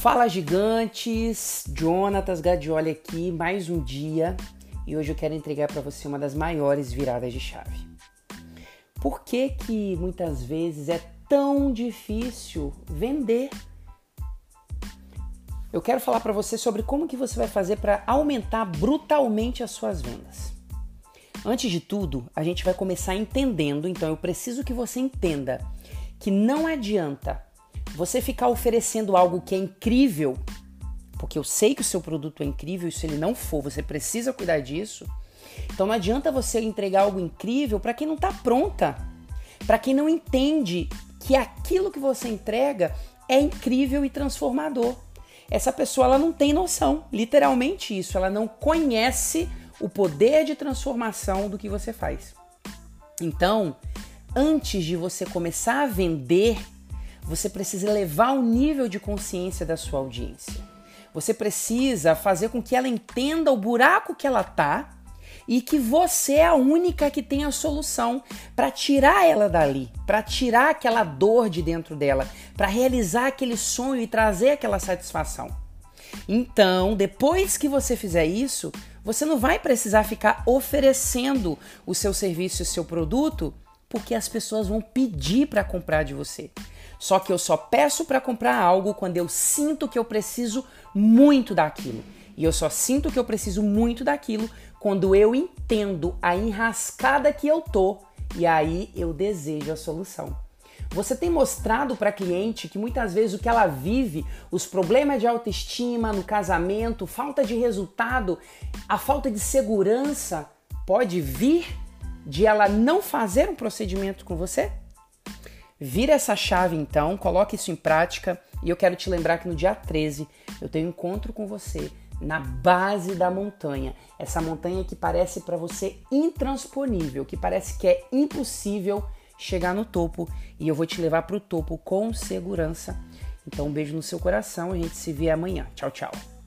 Fala gigantes, Jonatas Gadioli aqui, mais um dia e hoje eu quero entregar para você uma das maiores viradas de chave. Por que que muitas vezes é tão difícil vender? Eu quero falar para você sobre como que você vai fazer para aumentar brutalmente as suas vendas. Antes de tudo, a gente vai começar entendendo, então eu preciso que você entenda que não adianta você ficar oferecendo algo que é incrível, porque eu sei que o seu produto é incrível, e se ele não for, você precisa cuidar disso. Então não adianta você entregar algo incrível para quem não está pronta, para quem não entende que aquilo que você entrega é incrível e transformador. Essa pessoa ela não tem noção, literalmente isso, ela não conhece o poder de transformação do que você faz. Então, antes de você começar a vender, você precisa elevar o nível de consciência da sua audiência. Você precisa fazer com que ela entenda o buraco que ela tá e que você é a única que tem a solução para tirar ela dali, para tirar aquela dor de dentro dela, para realizar aquele sonho e trazer aquela satisfação. Então, depois que você fizer isso, você não vai precisar ficar oferecendo o seu serviço e o seu produto, porque as pessoas vão pedir para comprar de você. Só que eu só peço para comprar algo quando eu sinto que eu preciso muito daquilo. E eu só sinto que eu preciso muito daquilo quando eu entendo a enrascada que eu tô e aí eu desejo a solução. Você tem mostrado para cliente que muitas vezes o que ela vive, os problemas de autoestima no casamento, falta de resultado, a falta de segurança pode vir de ela não fazer um procedimento com você? Vira essa chave então, coloque isso em prática e eu quero te lembrar que no dia 13 eu tenho um encontro com você na base da montanha. Essa montanha que parece para você intransponível, que parece que é impossível chegar no topo e eu vou te levar para o topo com segurança. Então, um beijo no seu coração, a gente se vê amanhã. Tchau, tchau.